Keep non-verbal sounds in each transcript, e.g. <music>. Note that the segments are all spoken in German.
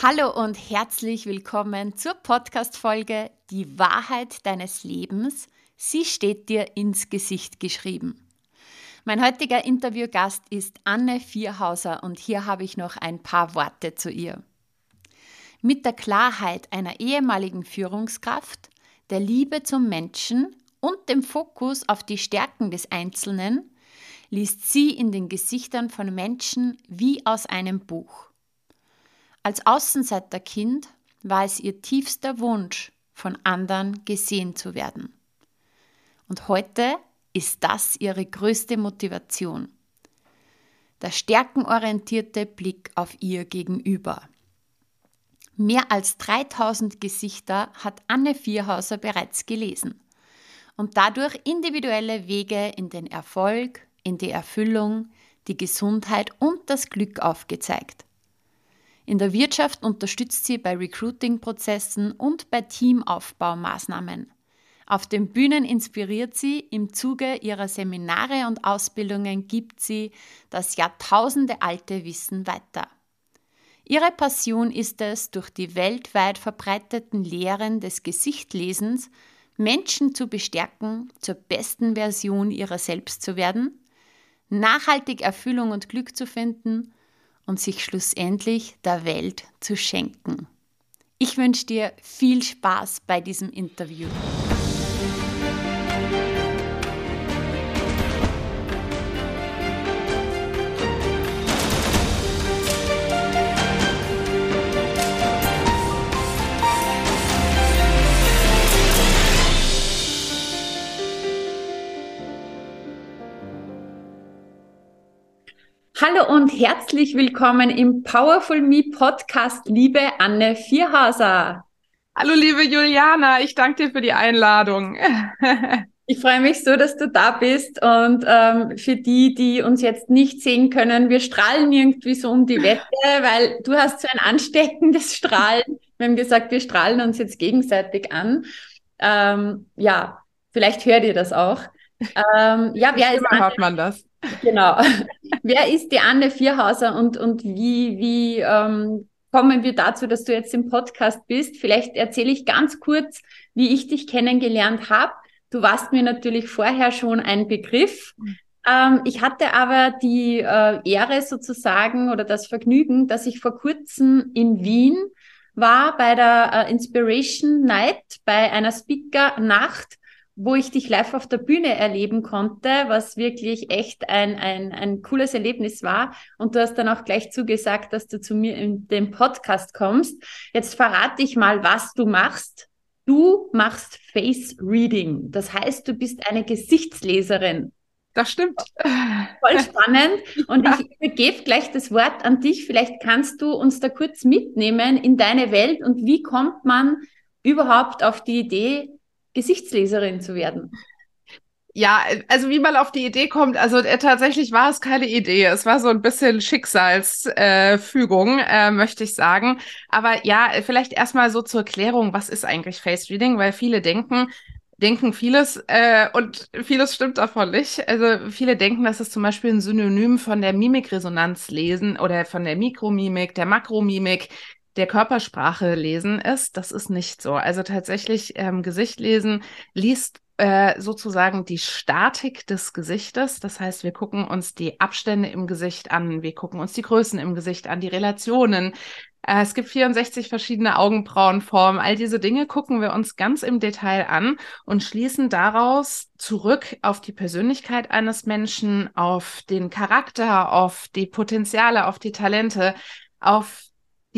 Hallo und herzlich willkommen zur Podcast-Folge Die Wahrheit deines Lebens. Sie steht dir ins Gesicht geschrieben. Mein heutiger Interviewgast ist Anne Vierhauser und hier habe ich noch ein paar Worte zu ihr. Mit der Klarheit einer ehemaligen Führungskraft, der Liebe zum Menschen und dem Fokus auf die Stärken des Einzelnen liest sie in den Gesichtern von Menschen wie aus einem Buch. Als Außenseiterkind war es ihr tiefster Wunsch, von anderen gesehen zu werden. Und heute ist das ihre größte Motivation. Der stärkenorientierte Blick auf ihr Gegenüber. Mehr als 3000 Gesichter hat Anne Vierhauser bereits gelesen und dadurch individuelle Wege in den Erfolg, in die Erfüllung, die Gesundheit und das Glück aufgezeigt. In der Wirtschaft unterstützt sie bei Recruiting-Prozessen und bei Teamaufbaumaßnahmen. Auf den Bühnen inspiriert sie, im Zuge ihrer Seminare und Ausbildungen gibt sie das Jahrtausende alte Wissen weiter. Ihre Passion ist es, durch die weltweit verbreiteten Lehren des Gesichtlesens Menschen zu bestärken, zur besten Version ihrer selbst zu werden, nachhaltig Erfüllung und Glück zu finden und sich schlussendlich der Welt zu schenken. Ich wünsche dir viel Spaß bei diesem Interview. Hallo und herzlich willkommen im Powerful Me Podcast, liebe Anne Vierhauser. Hallo, liebe Juliana, ich danke dir für die Einladung. <laughs> Ich freue mich so, dass du da bist und ähm, für die, die uns jetzt nicht sehen können, wir strahlen irgendwie so um die Wette, weil du hast so ein ansteckendes Strahlen. Wir haben gesagt, wir strahlen uns jetzt gegenseitig an. Ähm, ja, vielleicht hört ihr das auch. Ähm, ja, wer ist hört man das? Genau. Wer ist die Anne Vierhauser und, und wie, wie ähm, kommen wir dazu, dass du jetzt im Podcast bist? Vielleicht erzähle ich ganz kurz, wie ich dich kennengelernt habe. Du warst mir natürlich vorher schon ein Begriff. Ähm, ich hatte aber die äh, Ehre sozusagen oder das Vergnügen, dass ich vor kurzem in Wien war bei der äh, Inspiration Night, bei einer Speaker-Nacht wo ich dich live auf der Bühne erleben konnte, was wirklich echt ein, ein, ein cooles Erlebnis war. Und du hast dann auch gleich zugesagt, dass du zu mir in den Podcast kommst. Jetzt verrate ich mal, was du machst. Du machst Face Reading. Das heißt, du bist eine Gesichtsleserin. Das stimmt. Voll <laughs> spannend. Und ja. ich übergebe gleich das Wort an dich. Vielleicht kannst du uns da kurz mitnehmen in deine Welt und wie kommt man überhaupt auf die Idee, Gesichtsleserin zu werden? Ja, also wie man auf die Idee kommt, also äh, tatsächlich war es keine Idee. Es war so ein bisschen Schicksalsfügung, äh, äh, möchte ich sagen. Aber ja, vielleicht erstmal so zur Klärung, was ist eigentlich Face Reading? Weil viele denken, denken vieles äh, und vieles stimmt davon nicht. Also viele denken, dass es zum Beispiel ein Synonym von der Mimikresonanz lesen oder von der Mikromimik, der Makromimik, der Körpersprache lesen ist. Das ist nicht so. Also tatsächlich ähm, Gesicht lesen liest äh, sozusagen die Statik des Gesichtes. Das heißt, wir gucken uns die Abstände im Gesicht an, wir gucken uns die Größen im Gesicht an, die Relationen. Äh, es gibt 64 verschiedene Augenbrauenformen. All diese Dinge gucken wir uns ganz im Detail an und schließen daraus zurück auf die Persönlichkeit eines Menschen, auf den Charakter, auf die Potenziale, auf die Talente, auf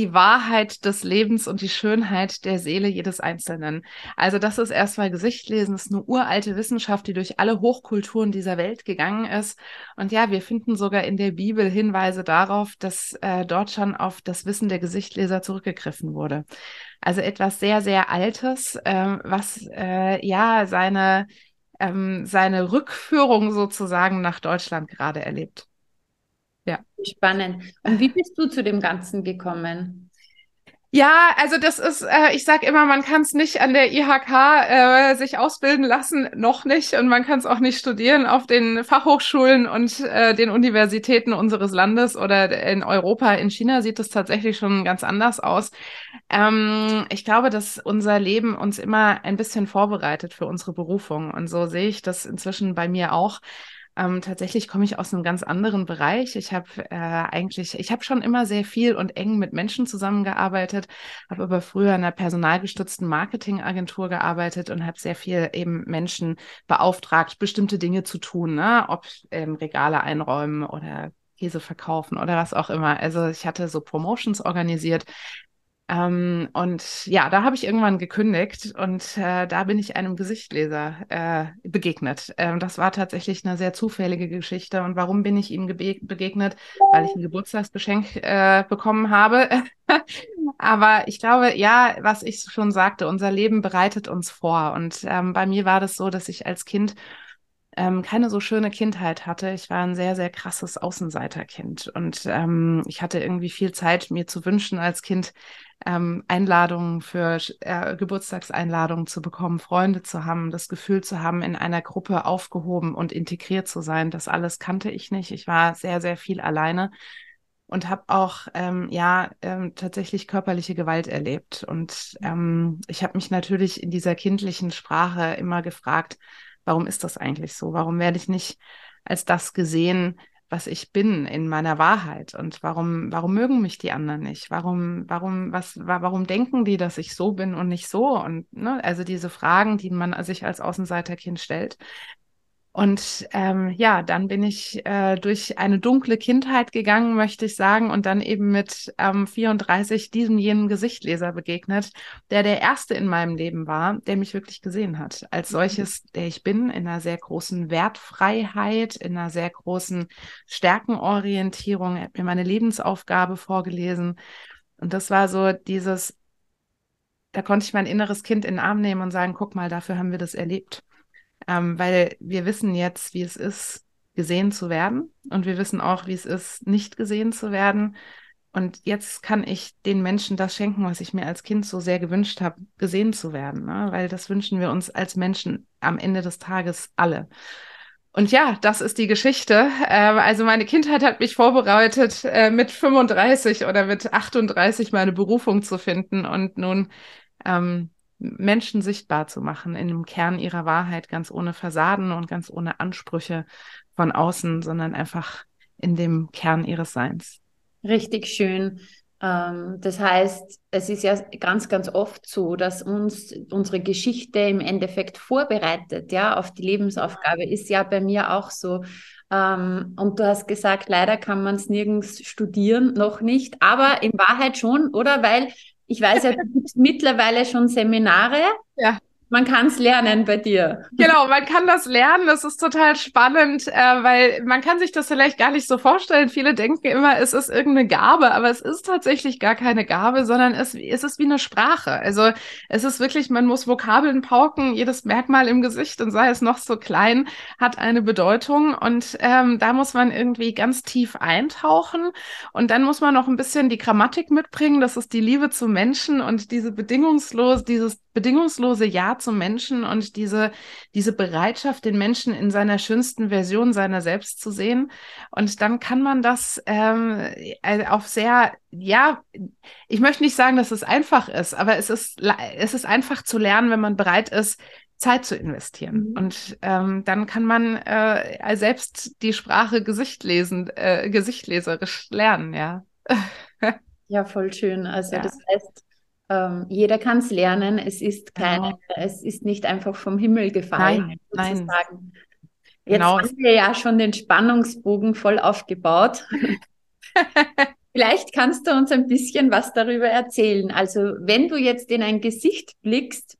die Wahrheit des Lebens und die Schönheit der Seele jedes Einzelnen. Also das ist erstmal Gesichtlesen, das ist eine uralte Wissenschaft, die durch alle Hochkulturen dieser Welt gegangen ist. Und ja, wir finden sogar in der Bibel Hinweise darauf, dass äh, dort schon auf das Wissen der Gesichtleser zurückgegriffen wurde. Also etwas sehr, sehr Altes, äh, was äh, ja seine, ähm, seine Rückführung sozusagen nach Deutschland gerade erlebt. Ja. Spannend. Und wie bist du zu dem Ganzen gekommen? Ja, also das ist, äh, ich sage immer, man kann es nicht an der IHK äh, sich ausbilden lassen, noch nicht. Und man kann es auch nicht studieren auf den Fachhochschulen und äh, den Universitäten unseres Landes oder in Europa. In China sieht es tatsächlich schon ganz anders aus. Ähm, ich glaube, dass unser Leben uns immer ein bisschen vorbereitet für unsere Berufung. Und so sehe ich das inzwischen bei mir auch. Ähm, tatsächlich komme ich aus einem ganz anderen Bereich. Ich habe äh, eigentlich, ich habe schon immer sehr viel und eng mit Menschen zusammengearbeitet, habe aber früher in einer personalgestützten Marketingagentur gearbeitet und habe sehr viel eben Menschen beauftragt, bestimmte Dinge zu tun, ne? ob ähm, Regale einräumen oder Käse verkaufen oder was auch immer. Also ich hatte so Promotions organisiert, ähm, und ja, da habe ich irgendwann gekündigt und äh, da bin ich einem Gesichtleser äh, begegnet. Ähm, das war tatsächlich eine sehr zufällige Geschichte. Und warum bin ich ihm begegnet? Weil ich ein Geburtstagsgeschenk äh, bekommen habe. <laughs> Aber ich glaube, ja, was ich schon sagte, unser Leben bereitet uns vor. Und ähm, bei mir war das so, dass ich als Kind ähm, keine so schöne Kindheit hatte. Ich war ein sehr, sehr krasses Außenseiterkind. Und ähm, ich hatte irgendwie viel Zeit, mir zu wünschen als Kind, ähm, Einladungen für äh, Geburtstagseinladungen zu bekommen, Freunde zu haben, das Gefühl zu haben, in einer Gruppe aufgehoben und integriert zu sein. Das alles kannte ich nicht. Ich war sehr, sehr viel alleine und habe auch ähm, ja ähm, tatsächlich körperliche Gewalt erlebt. Und ähm, ich habe mich natürlich in dieser kindlichen Sprache immer gefragt, warum ist das eigentlich so? Warum werde ich nicht als das gesehen, was ich bin in meiner Wahrheit und warum warum mögen mich die anderen nicht? Warum warum was warum denken die dass ich so bin und nicht so? Und ne also diese Fragen die man sich als Außenseiterkind stellt und ähm, ja, dann bin ich äh, durch eine dunkle Kindheit gegangen, möchte ich sagen, und dann eben mit ähm, 34 diesem jenen Gesichtleser begegnet, der der erste in meinem Leben war, der mich wirklich gesehen hat. Als mhm. solches, der ich bin, in einer sehr großen Wertfreiheit, in einer sehr großen Stärkenorientierung. Er hat mir meine Lebensaufgabe vorgelesen. Und das war so dieses, da konnte ich mein inneres Kind in den Arm nehmen und sagen, guck mal, dafür haben wir das erlebt ähm, weil wir wissen jetzt, wie es ist, gesehen zu werden und wir wissen auch, wie es ist, nicht gesehen zu werden. Und jetzt kann ich den Menschen das schenken, was ich mir als Kind so sehr gewünscht habe, gesehen zu werden, ne? weil das wünschen wir uns als Menschen am Ende des Tages alle. Und ja, das ist die Geschichte. Ähm, also meine Kindheit hat mich vorbereitet, äh, mit 35 oder mit 38 meine Berufung zu finden. Und nun ähm, Menschen sichtbar zu machen in dem Kern ihrer Wahrheit, ganz ohne Fassaden und ganz ohne Ansprüche von außen, sondern einfach in dem Kern ihres Seins. Richtig schön. Ähm, das heißt, es ist ja ganz, ganz oft so, dass uns unsere Geschichte im Endeffekt vorbereitet, ja, auf die Lebensaufgabe. Ist ja bei mir auch so. Ähm, und du hast gesagt, leider kann man es nirgends studieren, noch nicht, aber in Wahrheit schon, oder? Weil ich weiß ja, du gibst mittlerweile schon Seminare. Ja. Man kann es lernen bei dir. Genau, man kann das lernen. Das ist total spannend, äh, weil man kann sich das vielleicht gar nicht so vorstellen. Viele denken immer, es ist irgendeine Gabe, aber es ist tatsächlich gar keine Gabe, sondern es, es ist wie eine Sprache. Also es ist wirklich, man muss Vokabeln pauken. Jedes Merkmal im Gesicht und sei es noch so klein, hat eine Bedeutung. Und ähm, da muss man irgendwie ganz tief eintauchen. Und dann muss man noch ein bisschen die Grammatik mitbringen. Das ist die Liebe zu Menschen und diese bedingungslos, dieses bedingungslose Ja zum Menschen und diese, diese Bereitschaft, den Menschen in seiner schönsten Version seiner selbst zu sehen. Und dann kann man das ähm, äh, auf sehr, ja, ich möchte nicht sagen, dass es einfach ist, aber es ist, es ist einfach zu lernen, wenn man bereit ist, Zeit zu investieren. Mhm. Und ähm, dann kann man äh, selbst die Sprache Gesicht lesen, äh, gesichtleserisch lernen, ja. <laughs> ja, voll schön. Also ja. das heißt, ähm, jeder kann es lernen. Es ist keine, genau. es ist nicht einfach vom Himmel gefallen. Nein, sozusagen. nein. Jetzt genau. haben wir ja schon den Spannungsbogen voll aufgebaut. <laughs> Vielleicht kannst du uns ein bisschen was darüber erzählen. Also wenn du jetzt in ein Gesicht blickst,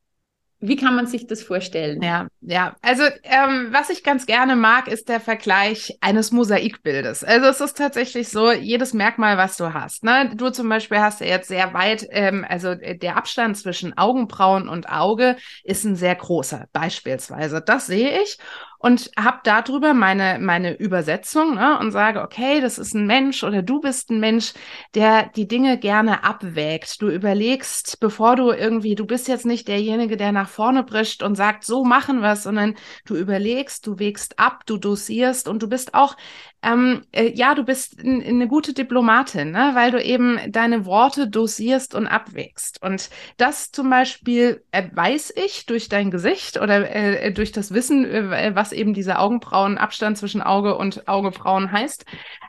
wie kann man sich das vorstellen? Ja, ja. Also ähm, was ich ganz gerne mag, ist der Vergleich eines Mosaikbildes. Also es ist tatsächlich so, jedes Merkmal, was du hast. Ne? Du zum Beispiel hast ja jetzt sehr weit, ähm, also der Abstand zwischen Augenbrauen und Auge ist ein sehr großer, beispielsweise. Das sehe ich und habe darüber meine, meine Übersetzung ne, und sage, okay, das ist ein Mensch oder du bist ein Mensch, der die Dinge gerne abwägt. Du überlegst, bevor du irgendwie, du bist jetzt nicht derjenige, der nach vorne brischt und sagt, so machen wir es, sondern du überlegst, du wägst ab, du dosierst und du bist auch ähm, äh, ja, du bist eine gute Diplomatin, ne? weil du eben deine Worte dosierst und abwägst. Und das zum Beispiel äh, weiß ich durch dein Gesicht oder äh, durch das Wissen, äh, was eben dieser Augenbrauenabstand zwischen Auge und Augebrauen heißt.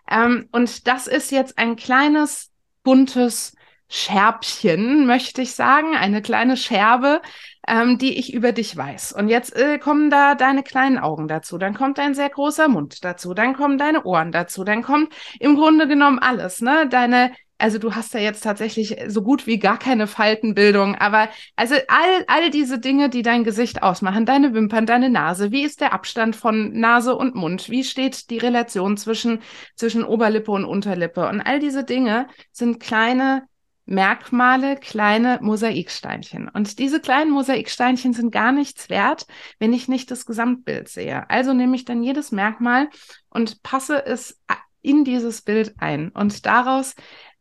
Ähm, und das ist jetzt ein kleines, buntes Scherbchen, möchte ich sagen, eine kleine Scherbe, ähm, die ich über dich weiß. Und jetzt äh, kommen da deine kleinen Augen dazu, dann kommt ein sehr großer Mund dazu, dann kommen deine Ohren dazu, dann kommt im Grunde genommen alles, ne? Deine also du hast ja jetzt tatsächlich so gut wie gar keine Faltenbildung, aber also all, all diese Dinge, die dein Gesicht ausmachen, deine Wimpern, deine Nase, wie ist der Abstand von Nase und Mund, wie steht die Relation zwischen, zwischen Oberlippe und Unterlippe? Und all diese Dinge sind kleine Merkmale, kleine Mosaiksteinchen. Und diese kleinen Mosaiksteinchen sind gar nichts wert, wenn ich nicht das Gesamtbild sehe. Also nehme ich dann jedes Merkmal und passe es in dieses Bild ein. Und daraus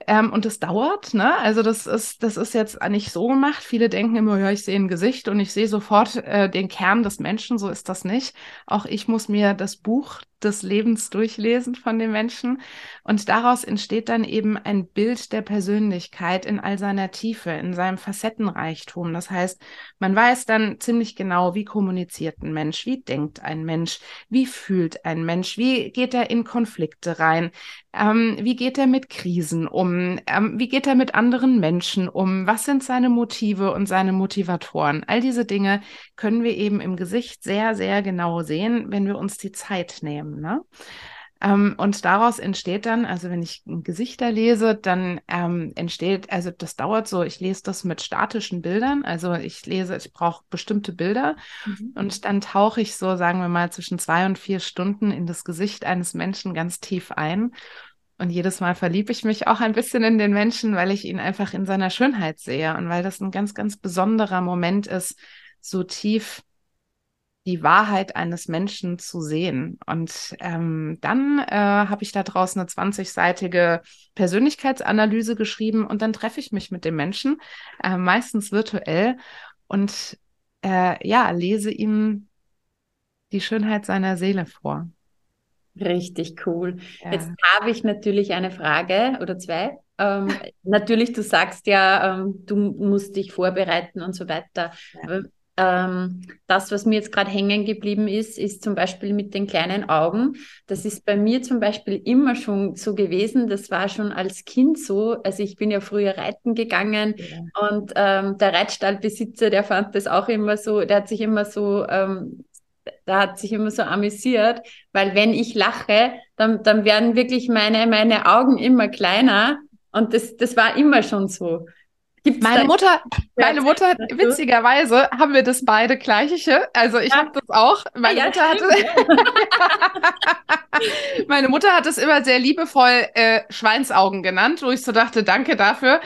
ähm, und es dauert, ne? Also das ist, das ist jetzt nicht so gemacht. Viele denken immer, ja, ich sehe ein Gesicht und ich sehe sofort äh, den Kern des Menschen. So ist das nicht. Auch ich muss mir das Buch des Lebens durchlesen von den Menschen. Und daraus entsteht dann eben ein Bild der Persönlichkeit in all seiner Tiefe, in seinem Facettenreichtum. Das heißt, man weiß dann ziemlich genau, wie kommuniziert ein Mensch, wie denkt ein Mensch, wie fühlt ein Mensch, wie geht er in Konflikte rein, ähm, wie geht er mit Krisen um, ähm, wie geht er mit anderen Menschen um, was sind seine Motive und seine Motivatoren. All diese Dinge können wir eben im Gesicht sehr, sehr genau sehen, wenn wir uns die Zeit nehmen haben. Ne? Ähm, und daraus entsteht dann, also wenn ich Gesichter lese, dann ähm, entsteht, also das dauert so, ich lese das mit statischen Bildern, also ich lese, ich brauche bestimmte Bilder mhm. und dann tauche ich so, sagen wir mal, zwischen zwei und vier Stunden in das Gesicht eines Menschen ganz tief ein. Und jedes Mal verliebe ich mich auch ein bisschen in den Menschen, weil ich ihn einfach in seiner Schönheit sehe und weil das ein ganz, ganz besonderer Moment ist, so tief die Wahrheit eines Menschen zu sehen. Und ähm, dann äh, habe ich da draußen eine 20-seitige Persönlichkeitsanalyse geschrieben und dann treffe ich mich mit dem Menschen, äh, meistens virtuell, und äh, ja, lese ihm die Schönheit seiner Seele vor. Richtig cool. Ja. Jetzt habe ich natürlich eine Frage oder zwei. Ähm, <laughs> natürlich, du sagst ja, ähm, du musst dich vorbereiten und so weiter. Ja. Ähm, das, was mir jetzt gerade hängen geblieben ist, ist zum Beispiel mit den kleinen Augen. Das ist bei mir zum Beispiel immer schon so gewesen. Das war schon als Kind so. Also ich bin ja früher reiten gegangen ja. und ähm, der Reitstallbesitzer, der fand das auch immer so, der hat sich immer so ähm, da hat sich immer so amüsiert, weil wenn ich lache, dann, dann werden wirklich meine, meine Augen immer kleiner. Und das, das war immer schon so. Gibt's meine Mutter, meine Mutter, witzigerweise haben wir das beide gleiche. Also ich ja. habe das auch. Meine, ah, ja, Mutter hatte, <laughs> meine Mutter hat es immer sehr liebevoll äh, Schweinsaugen genannt, wo ich so dachte, danke dafür.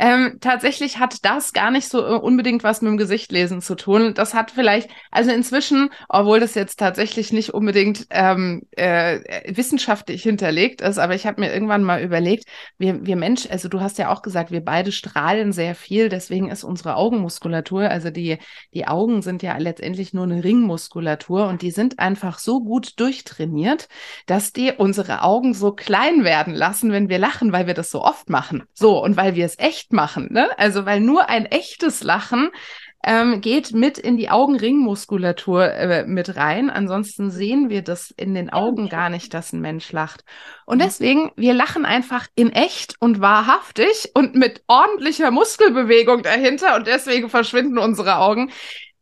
Ähm, tatsächlich hat das gar nicht so äh, unbedingt was mit dem Gesichtlesen zu tun. Das hat vielleicht, also inzwischen, obwohl das jetzt tatsächlich nicht unbedingt ähm, äh, wissenschaftlich hinterlegt ist, aber ich habe mir irgendwann mal überlegt, wir, wir Mensch, also du hast ja auch gesagt, wir beide strahlen sehr viel, deswegen ist unsere Augenmuskulatur, also die, die Augen sind ja letztendlich nur eine Ringmuskulatur und die sind einfach so gut durchtrainiert, dass die unsere Augen so klein werden lassen, wenn wir lachen, weil wir das so oft machen. So, und weil wir es echt echt machen. Ne? Also weil nur ein echtes Lachen ähm, geht mit in die Augenringmuskulatur äh, mit rein. Ansonsten sehen wir das in den Augen gar nicht, dass ein Mensch lacht. Und deswegen, wir lachen einfach in echt und wahrhaftig und mit ordentlicher Muskelbewegung dahinter und deswegen verschwinden unsere Augen.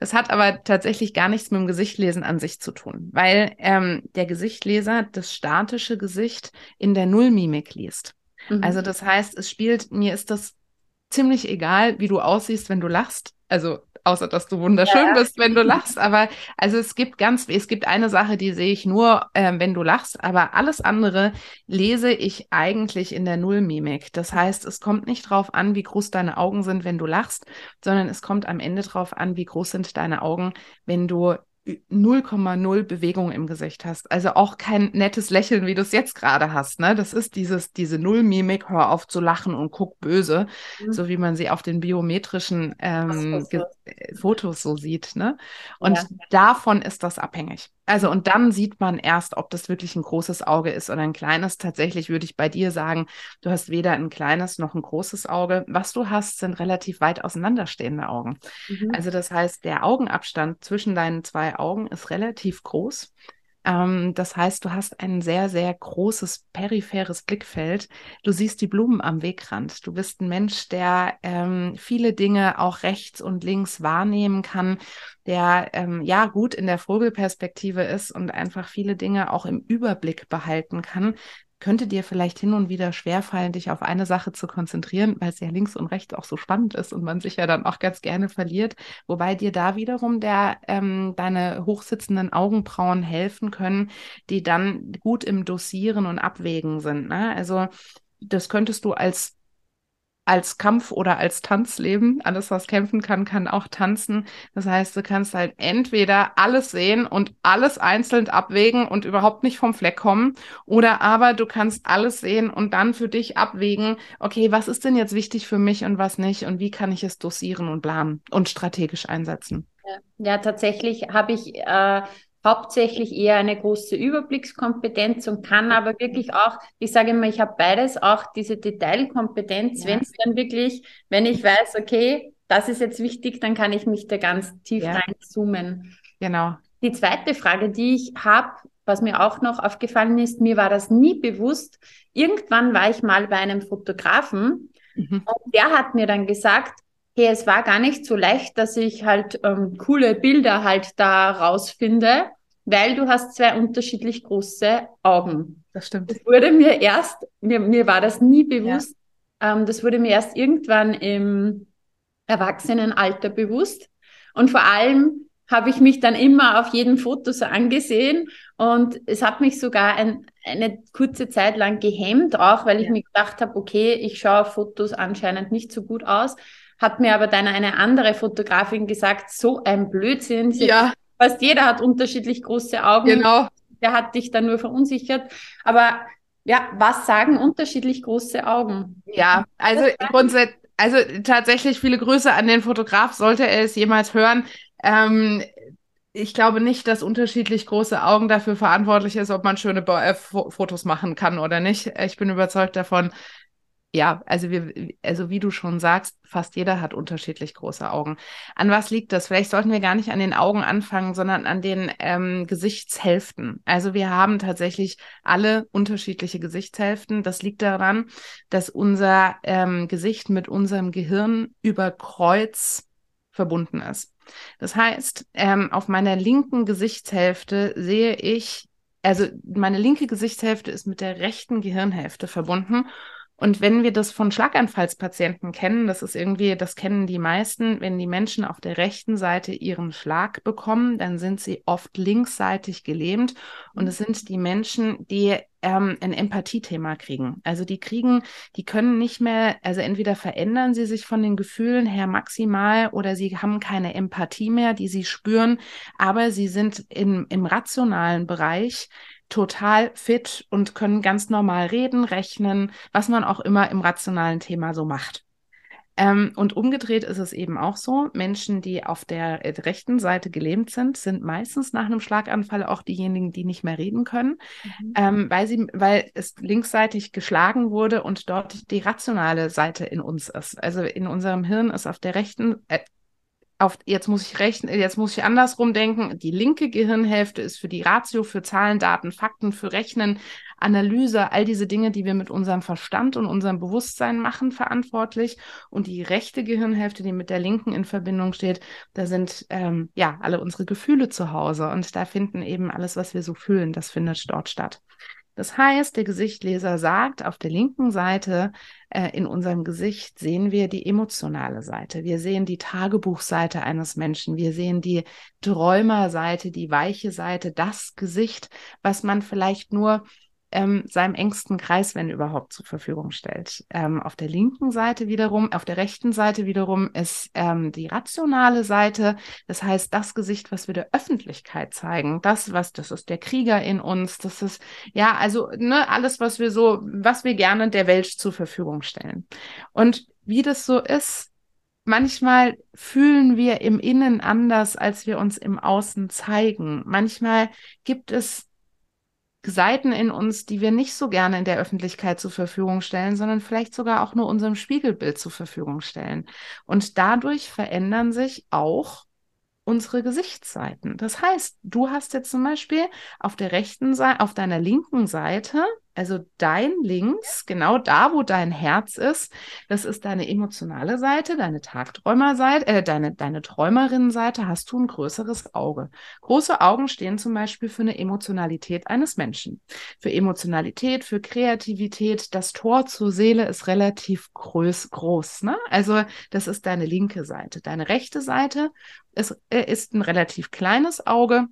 Das hat aber tatsächlich gar nichts mit dem Gesichtlesen an sich zu tun, weil ähm, der Gesichtleser das statische Gesicht in der Nullmimik liest. Mhm. Also das heißt, es spielt, mir ist das ziemlich egal, wie du aussiehst, wenn du lachst. Also außer dass du wunderschön ja. bist, wenn du lachst. Aber also es gibt ganz, es gibt eine Sache, die sehe ich nur, äh, wenn du lachst, aber alles andere lese ich eigentlich in der Nullmimik. Das heißt, es kommt nicht drauf an, wie groß deine Augen sind, wenn du lachst, sondern es kommt am Ende drauf an, wie groß sind deine Augen, wenn du 0,0 Bewegung im Gesicht hast. Also auch kein nettes Lächeln, wie du es jetzt gerade hast. Ne? Das ist dieses, diese Nullmimik, hör auf zu lachen und guck böse, mhm. so wie man sie auf den biometrischen ähm, Fotos so sieht. Ne? Und ja. davon ist das abhängig. Also und dann sieht man erst, ob das wirklich ein großes Auge ist oder ein kleines. Tatsächlich würde ich bei dir sagen, du hast weder ein kleines noch ein großes Auge. Was du hast, sind relativ weit auseinanderstehende Augen. Mhm. Also das heißt, der Augenabstand zwischen deinen zwei Augen ist relativ groß. Ähm, das heißt, du hast ein sehr, sehr großes peripheres Blickfeld. Du siehst die Blumen am Wegrand. Du bist ein Mensch, der ähm, viele Dinge auch rechts und links wahrnehmen kann, der ähm, ja gut in der Vogelperspektive ist und einfach viele Dinge auch im Überblick behalten kann, könnte dir vielleicht hin und wieder schwerfallen, dich auf eine Sache zu konzentrieren, weil es ja links und rechts auch so spannend ist und man sich ja dann auch ganz gerne verliert. Wobei dir da wiederum der, ähm, deine hochsitzenden Augenbrauen helfen können, die dann gut im Dosieren und Abwägen sind. Ne? Also das könntest du als als Kampf oder als Tanz leben. Alles, was kämpfen kann, kann auch tanzen. Das heißt, du kannst halt entweder alles sehen und alles einzeln abwägen und überhaupt nicht vom Fleck kommen. Oder aber du kannst alles sehen und dann für dich abwägen, okay, was ist denn jetzt wichtig für mich und was nicht und wie kann ich es dosieren und planen und strategisch einsetzen. Ja, ja tatsächlich habe ich äh, hauptsächlich eher eine große Überblickskompetenz und kann aber wirklich auch, ich sage immer, ich habe beides, auch diese Detailkompetenz, ja. wenn es dann wirklich, wenn ich weiß, okay, das ist jetzt wichtig, dann kann ich mich da ganz tief ja. reinzoomen. Genau. Die zweite Frage, die ich habe, was mir auch noch aufgefallen ist, mir war das nie bewusst. Irgendwann war ich mal bei einem Fotografen mhm. und der hat mir dann gesagt, hey, es war gar nicht so leicht, dass ich halt ähm, coole Bilder halt da rausfinde, weil du hast zwei unterschiedlich große Augen. Das stimmt. Das wurde mir erst, mir, mir war das nie bewusst, ja. ähm, das wurde mir erst irgendwann im Erwachsenenalter bewusst. Und vor allem habe ich mich dann immer auf jedem Foto so angesehen und es hat mich sogar ein, eine kurze Zeit lang gehemmt, auch weil ich mir gedacht habe, okay, ich schaue auf Fotos anscheinend nicht so gut aus hat mir aber dann eine andere Fotografin gesagt, so ein Blödsinn. Ja. Fast jeder hat unterschiedlich große Augen. Genau. Der hat dich dann nur verunsichert. Aber ja, was sagen unterschiedlich große Augen? Ja, also grundsätzlich, also tatsächlich viele Grüße an den Fotograf, sollte er es jemals hören. Ähm, ich glaube nicht, dass unterschiedlich große Augen dafür verantwortlich ist, ob man schöne äh, Fotos machen kann oder nicht. Ich bin überzeugt davon, ja, also wir, also wie du schon sagst, fast jeder hat unterschiedlich große Augen. An was liegt das? Vielleicht sollten wir gar nicht an den Augen anfangen, sondern an den ähm, Gesichtshälften. Also wir haben tatsächlich alle unterschiedliche Gesichtshälften. Das liegt daran, dass unser ähm, Gesicht mit unserem Gehirn über Kreuz verbunden ist. Das heißt, ähm, auf meiner linken Gesichtshälfte sehe ich, also meine linke Gesichtshälfte ist mit der rechten Gehirnhälfte verbunden und wenn wir das von Schlaganfallspatienten kennen, das ist irgendwie, das kennen die meisten, wenn die Menschen auf der rechten Seite ihren Schlag bekommen, dann sind sie oft linksseitig gelähmt. Und es sind die Menschen, die ähm, ein Empathiethema kriegen. Also die kriegen, die können nicht mehr, also entweder verändern sie sich von den Gefühlen her maximal oder sie haben keine Empathie mehr, die sie spüren, aber sie sind in, im rationalen Bereich total fit und können ganz normal reden, rechnen, was man auch immer im rationalen Thema so macht. Ähm, und umgedreht ist es eben auch so, Menschen, die auf der äh, rechten Seite gelähmt sind, sind meistens nach einem Schlaganfall auch diejenigen, die nicht mehr reden können, mhm. ähm, weil, sie, weil es linksseitig geschlagen wurde und dort die rationale Seite in uns ist. Also in unserem Hirn ist auf der rechten, äh, auf, jetzt muss ich rechnen, jetzt muss ich andersrum denken. Die linke Gehirnhälfte ist für die Ratio, für Zahlen, Daten, Fakten, für Rechnen, Analyse, all diese Dinge, die wir mit unserem Verstand und unserem Bewusstsein machen, verantwortlich. Und die rechte Gehirnhälfte, die mit der linken in Verbindung steht, da sind ähm, ja alle unsere Gefühle zu Hause. Und da finden eben alles, was wir so fühlen, das findet dort statt. Das heißt, der Gesichtleser sagt, auf der linken Seite äh, in unserem Gesicht sehen wir die emotionale Seite. Wir sehen die Tagebuchseite eines Menschen. Wir sehen die Träumerseite, die weiche Seite, das Gesicht, was man vielleicht nur ähm, seinem engsten Kreis, wenn überhaupt, zur Verfügung stellt. Ähm, auf der linken Seite wiederum, auf der rechten Seite wiederum ist ähm, die rationale Seite. Das heißt, das Gesicht, was wir der Öffentlichkeit zeigen, das, was, das ist der Krieger in uns, das ist, ja, also, ne, alles, was wir so, was wir gerne der Welt zur Verfügung stellen. Und wie das so ist, Manchmal fühlen wir im Innen anders, als wir uns im Außen zeigen. Manchmal gibt es Seiten in uns, die wir nicht so gerne in der Öffentlichkeit zur Verfügung stellen, sondern vielleicht sogar auch nur unserem Spiegelbild zur Verfügung stellen. Und dadurch verändern sich auch unsere Gesichtsseiten. Das heißt, du hast jetzt zum Beispiel auf der rechten Seite, auf deiner linken Seite also dein Links, genau da, wo dein Herz ist, das ist deine emotionale Seite, deine Tagträumerseite, äh, deine, deine Träumerinnenseite, hast du ein größeres Auge. Große Augen stehen zum Beispiel für eine Emotionalität eines Menschen. Für Emotionalität, für Kreativität. Das Tor zur Seele ist relativ groß, groß. Ne? Also das ist deine linke Seite. Deine rechte Seite ist, äh, ist ein relativ kleines Auge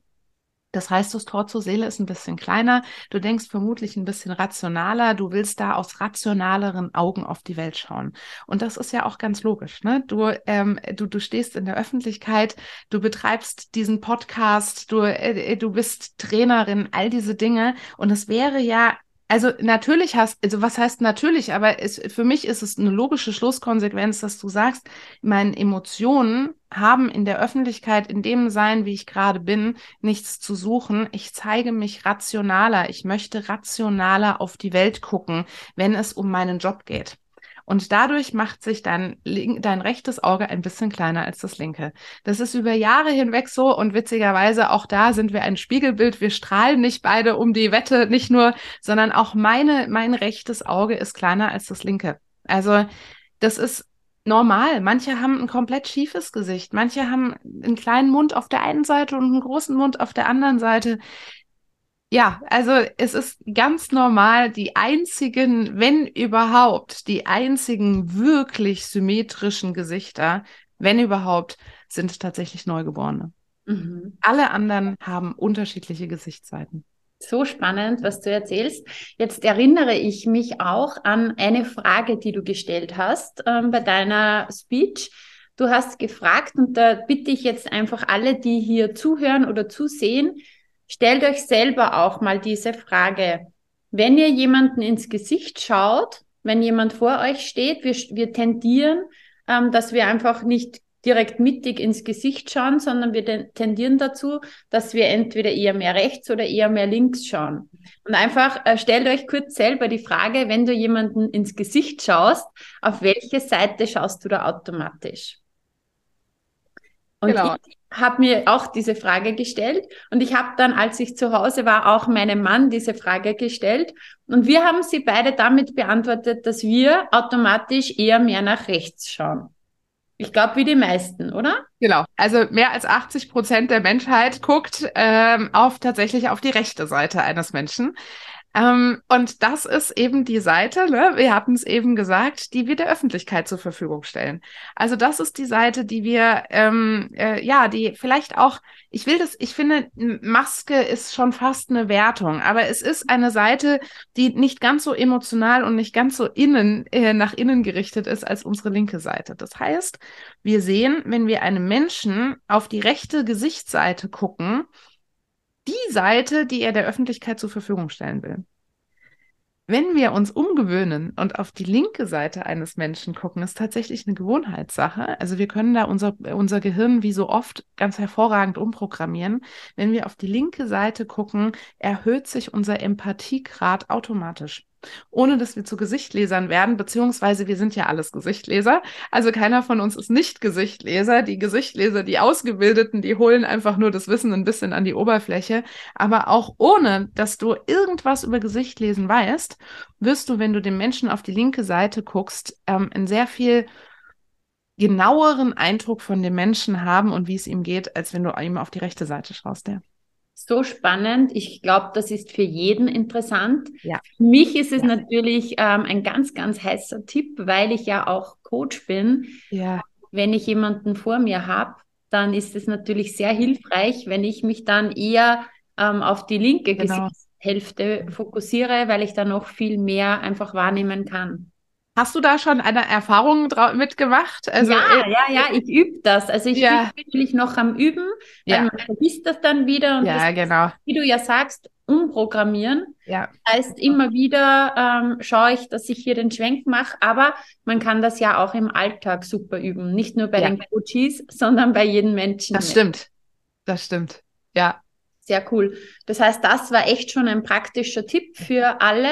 das heißt, das Tor zur Seele ist ein bisschen kleiner. Du denkst vermutlich ein bisschen rationaler. Du willst da aus rationaleren Augen auf die Welt schauen. Und das ist ja auch ganz logisch. Ne? Du, ähm, du, du stehst in der Öffentlichkeit, du betreibst diesen Podcast, du, äh, du bist Trainerin, all diese Dinge. Und es wäre ja also natürlich hast, also was heißt natürlich, aber es, für mich ist es eine logische Schlusskonsequenz, dass du sagst, meine Emotionen haben in der Öffentlichkeit, in dem Sein, wie ich gerade bin, nichts zu suchen. Ich zeige mich rationaler. Ich möchte rationaler auf die Welt gucken, wenn es um meinen Job geht. Und dadurch macht sich dein, dein rechtes Auge ein bisschen kleiner als das linke. Das ist über Jahre hinweg so und witzigerweise auch da sind wir ein Spiegelbild. Wir strahlen nicht beide um die Wette, nicht nur, sondern auch meine, mein rechtes Auge ist kleiner als das linke. Also das ist normal. Manche haben ein komplett schiefes Gesicht. Manche haben einen kleinen Mund auf der einen Seite und einen großen Mund auf der anderen Seite. Ja, also es ist ganz normal, die einzigen, wenn überhaupt, die einzigen wirklich symmetrischen Gesichter, wenn überhaupt, sind tatsächlich Neugeborene. Mhm. Alle anderen haben unterschiedliche Gesichtsseiten. So spannend, was du erzählst. Jetzt erinnere ich mich auch an eine Frage, die du gestellt hast ähm, bei deiner Speech. Du hast gefragt, und da bitte ich jetzt einfach alle, die hier zuhören oder zusehen, Stellt euch selber auch mal diese Frage. Wenn ihr jemanden ins Gesicht schaut, wenn jemand vor euch steht, wir, wir tendieren, ähm, dass wir einfach nicht direkt mittig ins Gesicht schauen, sondern wir tendieren dazu, dass wir entweder eher mehr rechts oder eher mehr links schauen. Und einfach äh, stellt euch kurz selber die Frage, wenn du jemanden ins Gesicht schaust, auf welche Seite schaust du da automatisch? Und genau. ich habe mir auch diese Frage gestellt und ich habe dann, als ich zu Hause war, auch meinem Mann diese Frage gestellt und wir haben sie beide damit beantwortet, dass wir automatisch eher mehr nach rechts schauen. Ich glaube, wie die meisten, oder? Genau. Also mehr als 80 Prozent der Menschheit guckt ähm, auf tatsächlich auf die rechte Seite eines Menschen. Ähm, und das ist eben die Seite, ne, wir hatten es eben gesagt, die wir der Öffentlichkeit zur Verfügung stellen. Also das ist die Seite, die wir, ähm, äh, ja, die vielleicht auch, ich will das, ich finde, Maske ist schon fast eine Wertung, aber es ist eine Seite, die nicht ganz so emotional und nicht ganz so innen, äh, nach innen gerichtet ist als unsere linke Seite. Das heißt, wir sehen, wenn wir einem Menschen auf die rechte Gesichtsseite gucken, die Seite, die er der Öffentlichkeit zur Verfügung stellen will. Wenn wir uns umgewöhnen und auf die linke Seite eines Menschen gucken, ist tatsächlich eine Gewohnheitssache. Also wir können da unser, unser Gehirn wie so oft ganz hervorragend umprogrammieren. Wenn wir auf die linke Seite gucken, erhöht sich unser Empathiegrad automatisch ohne dass wir zu Gesichtlesern werden, beziehungsweise wir sind ja alles Gesichtleser. Also keiner von uns ist nicht Gesichtleser. Die Gesichtleser, die Ausgebildeten, die holen einfach nur das Wissen ein bisschen an die Oberfläche. Aber auch ohne, dass du irgendwas über Gesichtlesen weißt, wirst du, wenn du dem Menschen auf die linke Seite guckst, ähm, einen sehr viel genaueren Eindruck von dem Menschen haben und wie es ihm geht, als wenn du ihm auf die rechte Seite schaust. Ja. So spannend. Ich glaube, das ist für jeden interessant. Ja. Für mich ist es Ja. natürlich ähm, ein ganz, ganz heißer Tipp, weil ich ja auch Coach bin. Ja. Wenn ich jemanden vor mir habe, dann ist es natürlich sehr hilfreich, wenn ich mich dann eher ähm, auf die linke Genau. Gesichtshälfte fokussiere, weil ich da noch viel mehr einfach wahrnehmen kann. Hast du da schon eine Erfahrung mitgemacht? Also, ja, äh, ja, ja, ich übe das. Also ich Ja. bin natürlich noch am Üben, Ja. man vergisst das dann wieder und Ja, das, genau. wie du ja sagst, umprogrammieren. Ja. Heißt immer wieder ähm, schaue ich, dass ich hier den Schwenk mache, aber man kann das ja auch im Alltag super üben. Nicht nur bei Ja. den Coaches, sondern bei jedem Menschen. Das stimmt. Das stimmt. Ja. Sehr cool. Das heißt, das war echt schon ein praktischer Tipp für alle.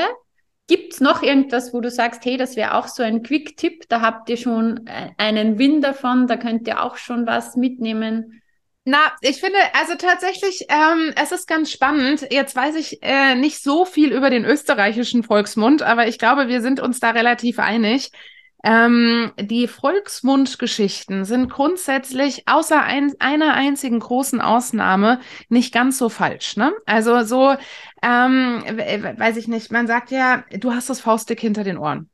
Gibt es noch irgendwas, wo du sagst, hey, das wäre auch so ein Quick-Tipp, da habt ihr schon äh, einen Win davon, da könnt ihr auch schon was mitnehmen? Na, ich finde, also tatsächlich, ähm, es ist ganz spannend. Jetzt weiß ich äh, nicht so viel über den österreichischen Volksmund, aber ich glaube, wir sind uns da relativ einig. Ähm, die Volksmundgeschichten sind grundsätzlich außer ein, einer einzigen großen Ausnahme nicht ganz so falsch. Ne? Also so, ähm, we- weiß ich nicht, man sagt ja, du hast das Faustdick hinter den Ohren.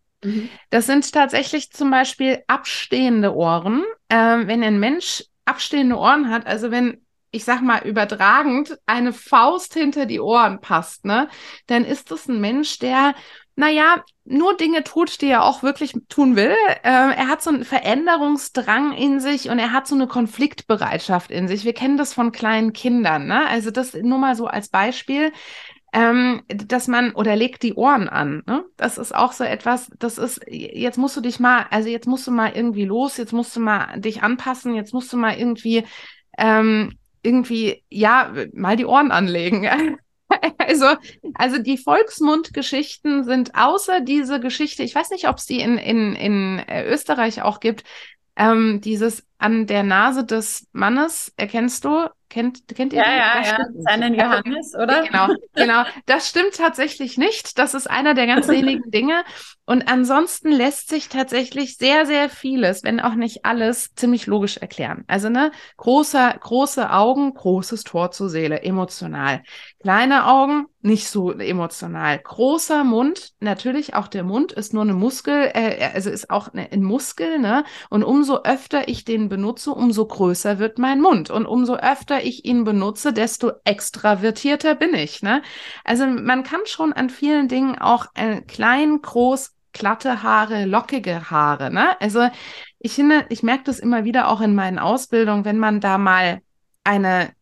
Das sind tatsächlich zum Beispiel abstehende Ohren. Ähm, wenn ein Mensch abstehende Ohren hat, also wenn, ich sag mal, übertragend eine Faust hinter die Ohren passt, ne, dann ist das ein Mensch, der, naja, nur Dinge tut, die er auch wirklich tun will. Ähm, er hat so einen Veränderungsdrang in sich und er hat so eine Konfliktbereitschaft in sich. Wir kennen das von kleinen Kindern, ne? Also das nur mal so als Beispiel ähm, dass man oder legt die Ohren an. Ne? Das ist auch so etwas, das ist, jetzt musst du dich mal, also jetzt musst du mal irgendwie los, jetzt musst du mal dich anpassen, jetzt musst du mal irgendwie, ähm, irgendwie, ja, mal die Ohren anlegen. <laughs> <laughs> Also, also die Volksmundgeschichten sind außer diese Geschichte, ich weiß nicht, ob es die in, in, in äh, Österreich auch gibt, ähm, dieses an der Nase des Mannes, erkennst du? Kennt, kennt ihr Ja, die? ja, Das ja, seinen Johannes, oder? Genau, genau. Das stimmt tatsächlich nicht. Das ist einer der ganz <laughs> wenigen Dinge. Und ansonsten lässt sich tatsächlich sehr, sehr vieles, wenn auch nicht alles, ziemlich logisch erklären. Also, ne, große, große Augen, großes Tor zur Seele, emotional. Kleine Augen, nicht so emotional. Großer Mund, natürlich auch der Mund ist nur eine Muskel, äh, also ist auch eine, ein Muskel, ne? Und umso öfter ich den benutze, umso größer wird mein Mund. Und umso öfter ich ihn benutze, desto extravertierter bin ich, ne? Also man kann schon an vielen Dingen auch äh, klein, groß, glatte Haare, lockige Haare, ne? Also ich finde, ich merke das immer wieder auch in meinen Ausbildungen, wenn man da mal eine,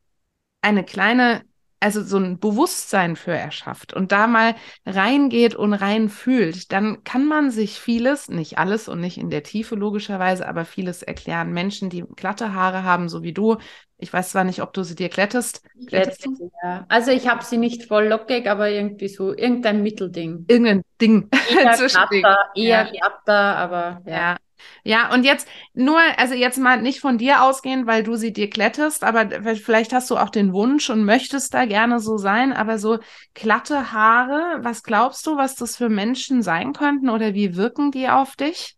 eine kleine also so ein Bewusstsein für erschafft und da mal reingeht und rein fühlt, dann kann man sich vieles, nicht alles und nicht in der Tiefe logischerweise, aber vieles erklären. Menschen, die glatte Haare haben, so wie du, ich weiß zwar nicht, ob du sie dir glättest. Glättest? Ja. Also ich habe sie nicht voll lockig, aber irgendwie so, irgendein Mittelding. Irgendein Ding. Eher <laughs> glatter, eher glatter, aber ja. Ja. Ja, und jetzt nur, also jetzt mal nicht von dir ausgehen, weil du sie dir glättest, aber vielleicht hast du auch den Wunsch und möchtest da gerne so sein, aber so glatte Haare, was glaubst du, was das für Menschen sein könnten oder wie wirken die auf dich?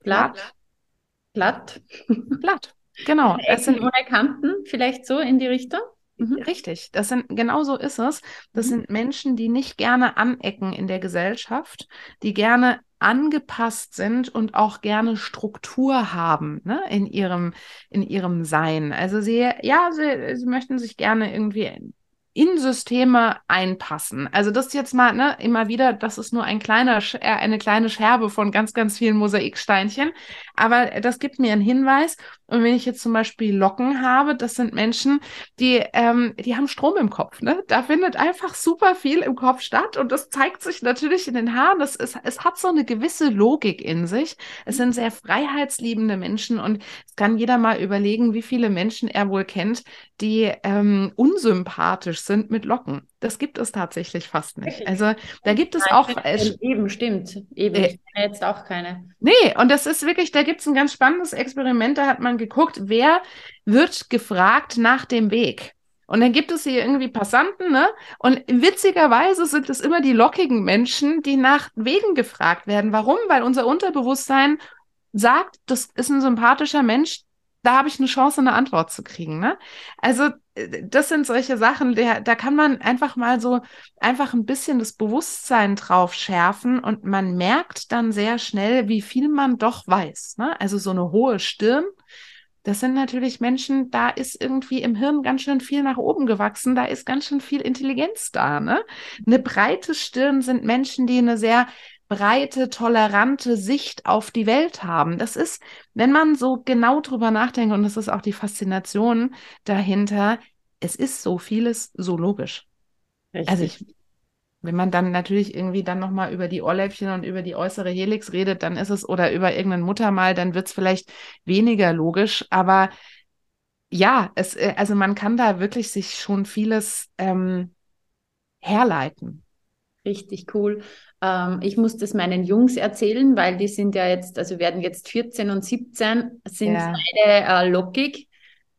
Glatt. Glatt. Glatt. Genau. Ecken sind ohne Kanten, vielleicht so in die Richtung. Mhm. Richtig, das sind genau so ist es. Das Mhm. sind Menschen, die nicht gerne anecken in der Gesellschaft, die gerne angepasst sind und auch gerne Struktur haben, ne, in ihrem in ihrem Sein. Also sie ja, sie, sie möchten sich gerne irgendwie in Systeme einpassen. Also das jetzt mal, ne, immer wieder, das ist nur ein kleiner, äh, eine kleine Scherbe von ganz, ganz vielen Mosaiksteinchen. Aber das gibt mir einen Hinweis. Und wenn ich jetzt zum Beispiel Locken habe, das sind Menschen, die, ähm, die haben Strom im Kopf. Ne? Da findet einfach super viel im Kopf statt und das zeigt sich natürlich in den Haaren. Das ist, es hat so eine gewisse Logik in sich. Es sind sehr freiheitsliebende Menschen und es kann jeder mal überlegen, wie viele Menschen er wohl kennt, die ähm, unsympathisch sind mit Locken. Das gibt es tatsächlich fast nicht. Also da gibt es Nein, auch äh, eben, stimmt. Eben, Äh, jetzt auch keine. Nee, und das ist wirklich, da gibt es ein ganz spannendes Experiment, da hat man geguckt, wer wird gefragt nach dem Weg. Und dann gibt es hier irgendwie Passanten, ne? Und witzigerweise sind es immer die lockigen Menschen, die nach Wegen gefragt werden. Warum? Weil unser Unterbewusstsein sagt, das ist ein sympathischer Mensch, da habe ich eine Chance, eine Antwort zu kriegen, ne? Also das sind solche Sachen, der, da kann man einfach mal so einfach ein bisschen das Bewusstsein drauf schärfen und man merkt dann sehr schnell, wie viel man doch weiß. Ne? Also so eine hohe Stirn, das sind natürlich Menschen, da ist irgendwie im Hirn ganz schön viel nach oben gewachsen, da ist ganz schön viel Intelligenz da. Ne? Eine breite Stirn sind Menschen, die eine sehr breite, tolerante Sicht auf die Welt haben. Das ist, wenn man so genau drüber nachdenkt, und das ist auch die Faszination dahinter, es ist so vieles so logisch. Richtig. Also ich, wenn man dann natürlich irgendwie dann nochmal über die Ohrläppchen und über die äußere Helix redet, dann ist es, oder über irgendein Muttermal, dann wird es vielleicht weniger logisch, aber ja, es, äh, also man kann da wirklich sich schon vieles ähm, herleiten. Richtig cool. Ähm, ich muss das meinen Jungs erzählen, weil die sind ja jetzt, also werden jetzt 14 und 17, sind ja. beide äh, lockig.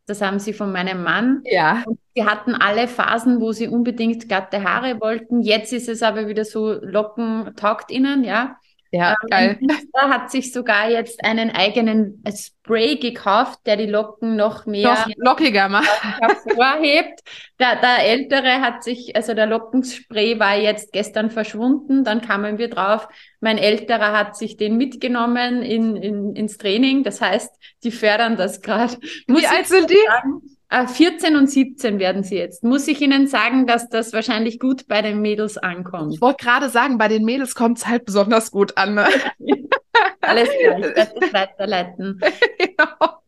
Das haben sie von meinem Mann. Ja. Und sie hatten alle Phasen, wo sie unbedingt glatte Haare wollten. Jetzt ist es aber wieder so, Locken taugt ihnen, ja. Ja, ähm, geil. Er hat sich sogar jetzt einen eigenen Spray gekauft, der die Locken noch mehr noch lockiger macht. <laughs> hervorhebt. Der, der ältere hat sich, also der Lockenspray war jetzt gestern verschwunden. Dann kamen wir drauf. Mein älterer hat sich den mitgenommen in, in, ins Training. Das heißt, die fördern das gerade. Wie alt sind die? Sagen. 14 äh, und 17 werden sie jetzt. Muss ich Ihnen sagen, dass das wahrscheinlich gut bei den Mädels ankommt? Ich wollte gerade sagen, bei den Mädels kommt es halt besonders gut an. Ne? <laughs> Alles klar, ich werde <laughs> das weiterleiten. genau.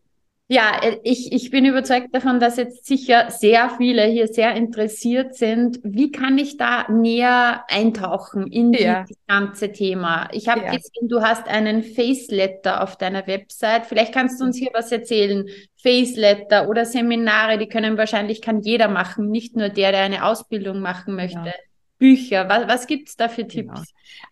Ja, äh, ich, ich bin überzeugt davon, dass jetzt sicher sehr viele hier sehr interessiert sind. Wie kann ich da näher eintauchen in ja. das ganze Thema? Ich habe ja. gesehen, du hast einen Faceletter auf deiner Website. Vielleicht kannst du uns hier was erzählen. Faceletter oder Seminare, die können wahrscheinlich kann jeder machen, nicht nur der, der eine Ausbildung machen möchte. Ja. Bücher? Was, was gibt es da für Tipps? Genau.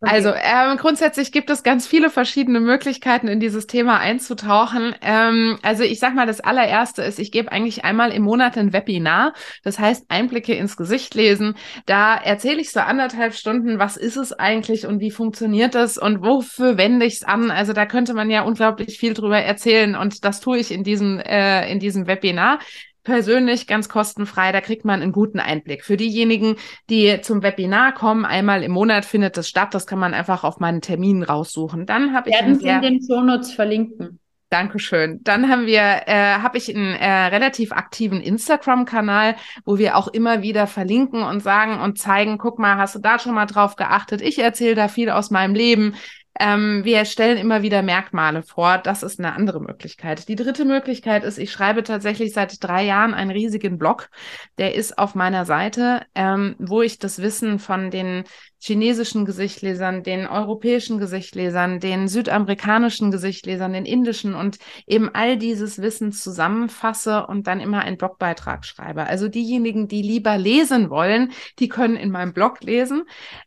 Okay. Also ähm, grundsätzlich gibt es ganz viele verschiedene Möglichkeiten, in dieses Thema einzutauchen. Ähm, also ich sag mal, das allererste ist, ich gebe eigentlich einmal im Monat ein Webinar. Das heißt Einblicke ins Gesicht lesen. Da erzähle ich so anderthalb Stunden, was ist es eigentlich und wie funktioniert das und wofür wende ich es an. Also da könnte man ja unglaublich viel drüber erzählen und das tue ich in diesem, äh, in diesem Webinar persönlich ganz kostenfrei. Da kriegt man einen guten Einblick. Für diejenigen, die zum Webinar kommen, einmal im Monat findet es statt. Das kann man einfach auf meinen Termin raussuchen. Dann habe ich werden Sie in den Shownotes verlinken. Dankeschön. Dann haben wir, äh, habe ich einen äh, relativ aktiven Instagram-Kanal, wo wir auch immer wieder verlinken und sagen und zeigen, guck mal, hast du da schon mal drauf geachtet? Ich erzähle da viel aus meinem Leben. Ähm, wir stellen immer wieder Merkmale vor. Das ist eine andere Möglichkeit. Die dritte Möglichkeit ist, ich schreibe tatsächlich seit drei Jahren einen riesigen Blog. Der ist auf meiner Seite, ähm, wo ich das Wissen von den chinesischen Gesichtlesern, den europäischen Gesichtlesern, den südamerikanischen Gesichtlesern, den indischen und eben all dieses Wissen zusammenfasse und dann immer einen Blogbeitrag schreibe. Also diejenigen, die lieber lesen wollen, die können in meinem Blog lesen.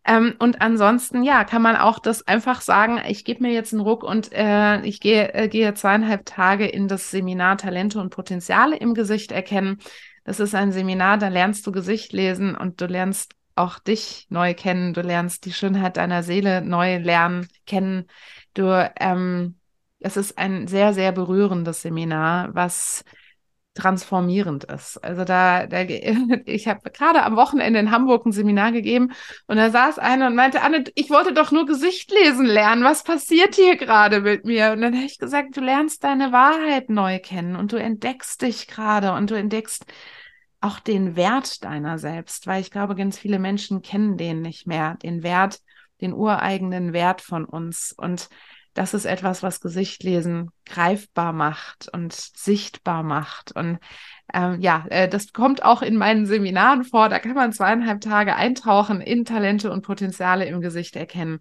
Ähm, und ansonsten, ja, kann man auch das einfach sagen, ich gebe mir jetzt einen Ruck und äh, ich gehe, äh, gehe zweieinhalb Tage in das Seminar Talente und Potenziale im Gesicht erkennen. Das ist ein Seminar, da lernst du Gesicht lesen und du lernst auch dich neu kennen. Du lernst die Schönheit deiner Seele neu lernen, kennen. Du, ähm, es ist ein sehr, sehr berührendes Seminar, was transformierend ist. Also da, da <laughs> ich habe gerade am Wochenende in Hamburg ein Seminar gegeben und da saß einer und meinte, Anne, ich wollte doch nur Gesicht lesen lernen. Was passiert hier gerade mit mir? Und dann habe ich gesagt, du lernst deine Wahrheit neu kennen und du entdeckst dich gerade und du entdeckst auch den Wert deiner selbst, weil ich glaube, ganz viele Menschen kennen den nicht mehr, den Wert, den ureigenen Wert von uns. Und das ist etwas, was Gesichtlesen greifbar macht und sichtbar macht. Und ähm, ja, äh, das kommt auch in meinen Seminaren vor. Da kann man zweieinhalb Tage eintauchen in Talente und Potenziale im Gesicht erkennen.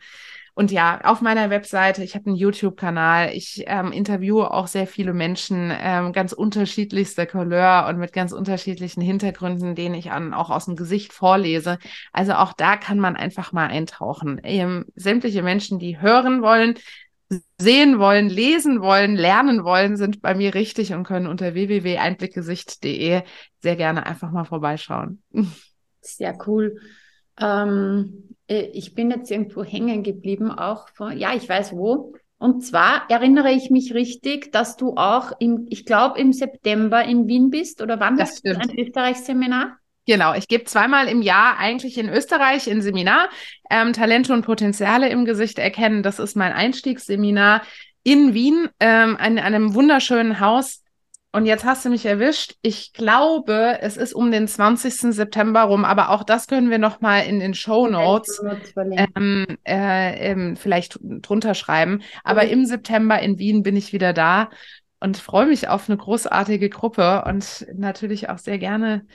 Und ja, auf meiner Webseite, ich habe einen YouTube-Kanal, ich ähm, interviewe auch sehr viele Menschen, ähm, ganz unterschiedlichster Couleur und mit ganz unterschiedlichen Hintergründen, denen ich an, auch aus dem Gesicht vorlese. Also auch da kann man einfach mal eintauchen. Ähm, sämtliche Menschen, die hören wollen, sehen wollen, lesen wollen, lernen wollen, sind bei mir richtig und können unter www.einblickgesicht.de sehr gerne einfach mal vorbeischauen. <laughs> Sehr cool. Ähm, äh, ich bin jetzt irgendwo hängen geblieben, auch von, ja, ich weiß wo. Und zwar erinnere ich mich richtig, dass du auch im, ich glaube, im September in Wien bist oder wann Das hast du stimmt. ein Österreich-Seminar? Genau, ich gebe zweimal im Jahr eigentlich in Österreich ein Seminar, ähm, Talente und Potenziale im Gesicht erkennen. Das ist mein Einstiegsseminar in Wien, ähm, in einem wunderschönen Haus. Und jetzt hast du mich erwischt. Ich glaube, es ist um den 20. September rum, aber auch das können wir noch mal in den Show Notes ähm, äh, ähm, vielleicht drunter schreiben. Aber Mhm. im September in Wien bin ich wieder da und freue mich auf eine großartige Gruppe und natürlich auch sehr gerne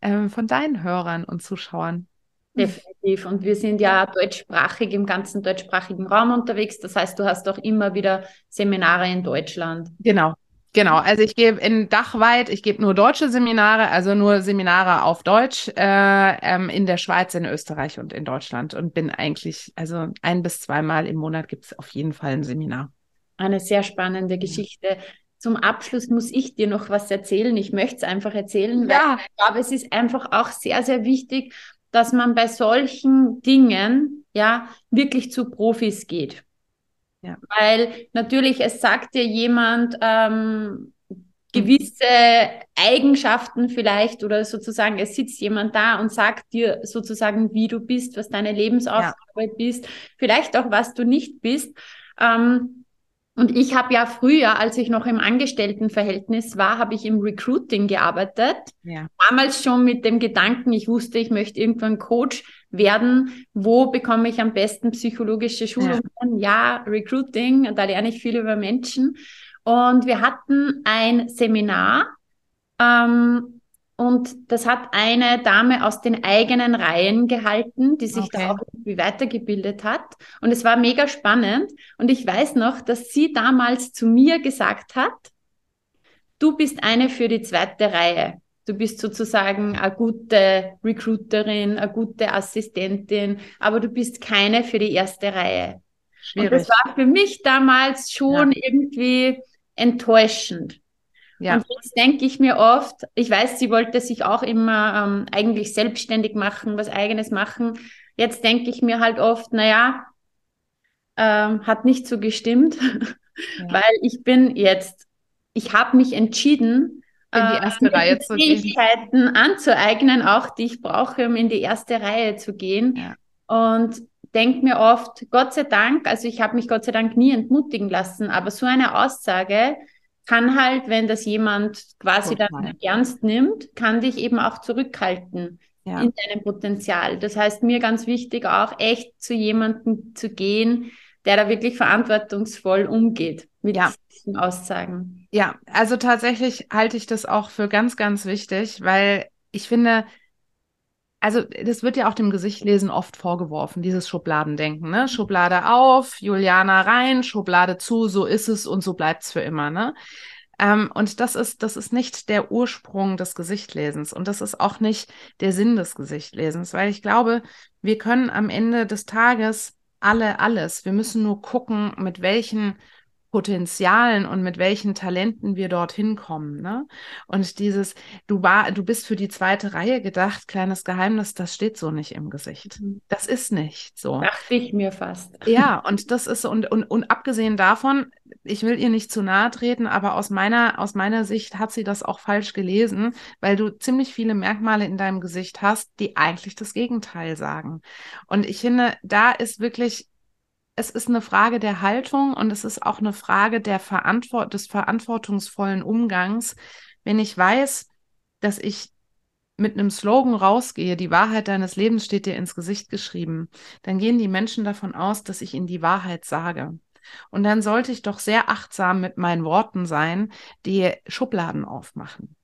ähm, von deinen Hörern und Zuschauern. Definitiv. Und wir sind ja deutschsprachig im ganzen deutschsprachigen Raum unterwegs. Das heißt, du hast auch immer wieder Seminare in Deutschland. Genau. Genau, also ich gebe in Dachweit, ich gebe nur deutsche Seminare, also nur Seminare auf Deutsch äh, ähm, in der Schweiz, in Österreich und in Deutschland und bin eigentlich, also ein bis zweimal im Monat gibt es auf jeden Fall ein Seminar. Eine sehr spannende Geschichte. Zum Abschluss muss ich dir noch was erzählen. Ich möchte es einfach erzählen, weil Ja. ich glaube, es ist einfach auch sehr, sehr wichtig, dass man bei solchen Dingen ja wirklich zu Profis geht. Ja. Weil natürlich, es sagt dir jemand ähm, gewisse Eigenschaften vielleicht oder sozusagen, es sitzt jemand da und sagt dir sozusagen, wie du bist, was deine Lebensaufgabe bist, vielleicht auch, was du nicht bist. Ähm, und ich habe ja früher, als ich noch im Angestelltenverhältnis war, habe ich im Recruiting gearbeitet. Ja. Damals schon mit dem Gedanken, ich wusste, ich möchte irgendwann Coach werden. Wo bekomme ich am besten psychologische Schulungen? Ja, Recruiting, da lerne ich viel über Menschen. Und wir hatten ein Seminar ähm, und das hat eine Dame aus den eigenen Reihen gehalten, die sich Okay. da auch irgendwie weitergebildet hat. Und es war mega spannend. Und ich weiß noch, dass sie damals zu mir gesagt hat, du bist eine für die zweite Reihe. Du bist sozusagen eine gute Recruiterin, eine gute Assistentin, aber du bist keine für die erste Reihe. Und das Schwierig. war für mich damals schon irgendwie enttäuschend. Ja. Und jetzt denke ich mir oft, ich weiß, sie wollte sich auch immer ähm, eigentlich selbstständig machen, was eigenes machen. Jetzt denke ich mir halt oft, naja, ähm, hat nicht so gestimmt, <laughs> Ja. weil ich bin jetzt, ich habe mich entschieden, In die äh, erste mir Reihe zu gehen. Fähigkeiten anzueignen, auch die ich brauche, um in die erste Reihe zu gehen. Ja. Und denke mir oft, Gott sei Dank, also ich habe mich Gott sei Dank nie entmutigen lassen, aber so eine Aussage kann halt, wenn das jemand quasi Total. dann ernst nimmt, kann dich eben auch zurückhalten Ja. in deinem Potenzial. Das heißt, mir ganz wichtig auch echt zu jemandem zu gehen, der da wirklich verantwortungsvoll umgeht mit Ja. diesen Aussagen. Ja, also tatsächlich halte ich das auch für ganz, ganz wichtig, weil ich finde, also das wird ja auch dem Gesichtlesen oft vorgeworfen, dieses Schubladendenken, ne? Schublade auf, Juliana rein, Schublade zu, so ist es und so bleibt's für immer, ne? Ähm, und das ist, das ist nicht der Ursprung des Gesichtlesens und das ist auch nicht der Sinn des Gesichtlesens, weil ich glaube, wir können am Ende des Tages alle alles. Wir müssen nur gucken, mit welchen Potenzialen und mit welchen Talenten wir dorthin kommen. Ne? Und dieses, du war, du bist für die zweite Reihe gedacht, kleines Geheimnis, das steht so nicht im Gesicht. Mhm. Das ist nicht so. Dachte ich mir fast. <laughs> Ja, und das ist, und, und, und abgesehen davon, ich will ihr nicht zu nahe treten, aber aus meiner, aus meiner Sicht hat sie das auch falsch gelesen, weil du ziemlich viele Merkmale in deinem Gesicht hast, die eigentlich das Gegenteil sagen. Und ich finde, da ist wirklich, es ist eine Frage der Haltung und es ist auch eine Frage der Verantwort des verantwortungsvollen Umgangs. Wenn ich weiß, dass ich mit einem Slogan rausgehe, die Wahrheit deines Lebens steht dir ins Gesicht geschrieben, dann gehen die Menschen davon aus, dass ich ihnen die Wahrheit sage. Und dann sollte ich doch sehr achtsam mit meinen Worten sein, die Schubladen aufmachen.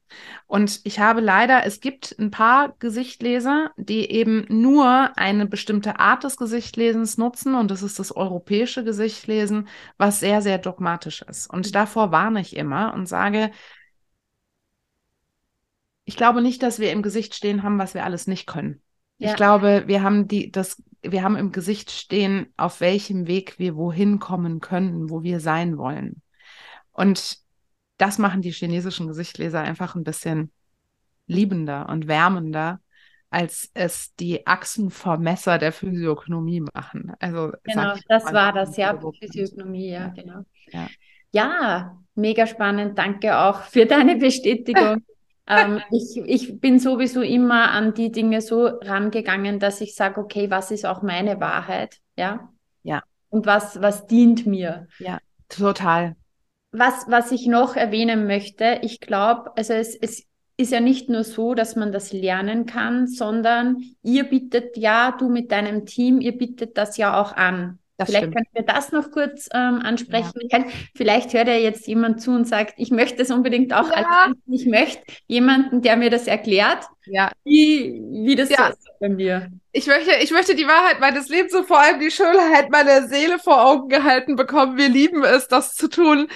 Und ich habe leider, es gibt ein paar Gesichtleser, die eben nur eine bestimmte Art des Gesichtlesens nutzen und das ist das europäische Gesichtlesen, was sehr, sehr dogmatisch ist. Und davor warne ich immer und sage, ich glaube nicht, dass wir im Gesicht stehen haben, was wir alles nicht können. Ja. Ich glaube, wir haben die, das, wir haben im Gesicht stehen, auf welchem Weg wir wohin kommen können, wo wir sein wollen. Und das machen die chinesischen Gesichtleser einfach ein bisschen liebender und wärmender, als es die Achsenvermesser der Physiognomie machen. Also genau, das war das, ja, Physiognomie, ja, ja. genau. Ja. ja, mega spannend. Danke auch für deine Bestätigung. <laughs> ähm, ich, ich bin sowieso immer an die Dinge so rangegangen, dass ich sage, okay, was ist auch meine Wahrheit? Ja. Ja. Und was, was dient mir? Ja, total. Was, was ich noch erwähnen möchte, ich glaube, also es, es ist ja nicht nur so, dass man das lernen kann, sondern ihr bietet ja, du mit deinem Team, ihr bietet das ja auch an. Das vielleicht stimmt. können wir das noch kurz ähm, ansprechen. Ja. Vielleicht hört ja jetzt jemand zu und sagt, ich möchte es unbedingt auch ja. Ich möchte jemanden, der mir das erklärt, ja. wie, wie das ja. so ist bei mir ich möchte, ich möchte die Wahrheit meines Lebens und vor allem die Schönheit meiner Seele vor Augen gehalten bekommen. Wir lieben es, das zu tun.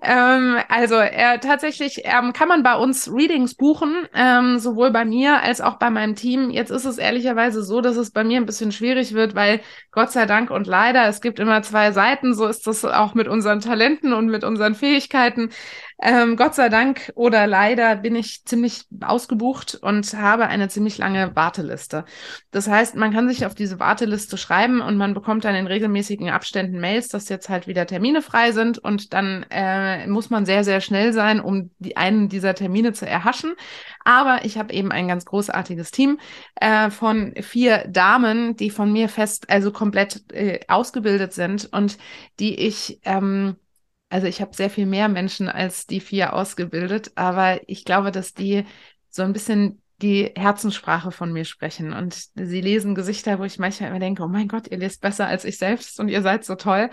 Ähm, also äh, tatsächlich ähm, kann man bei uns Readings buchen, ähm, sowohl bei mir als auch bei meinem Team. Jetzt ist es ehrlicherweise so, dass es bei mir ein bisschen schwierig wird, weil Gott sei Dank und leider, es gibt immer zwei Seiten. So ist das auch mit unseren Talenten und mit unseren Fähigkeiten. Ähm, Gott sei Dank oder leider bin ich ziemlich ausgebucht und habe eine ziemlich lange Warteliste. Das heißt, man kann sich auf diese Warteliste schreiben und man bekommt dann in regelmäßigen Abständen Mails, dass jetzt halt wieder Termine frei sind und dann äh, muss man sehr, sehr schnell sein, um die, einen dieser Termine zu erhaschen. Aber ich habe eben ein ganz großartiges Team äh, von vier Damen, die von mir fest, also komplett äh, ausgebildet sind und die ich ähm, also ich habe sehr viel mehr Menschen als die vier ausgebildet, aber ich glaube, dass die so ein bisschen die Herzenssprache von mir sprechen. Und sie lesen Gesichter, wo ich manchmal immer denke, oh mein Gott, ihr lest besser als ich selbst und ihr seid so toll.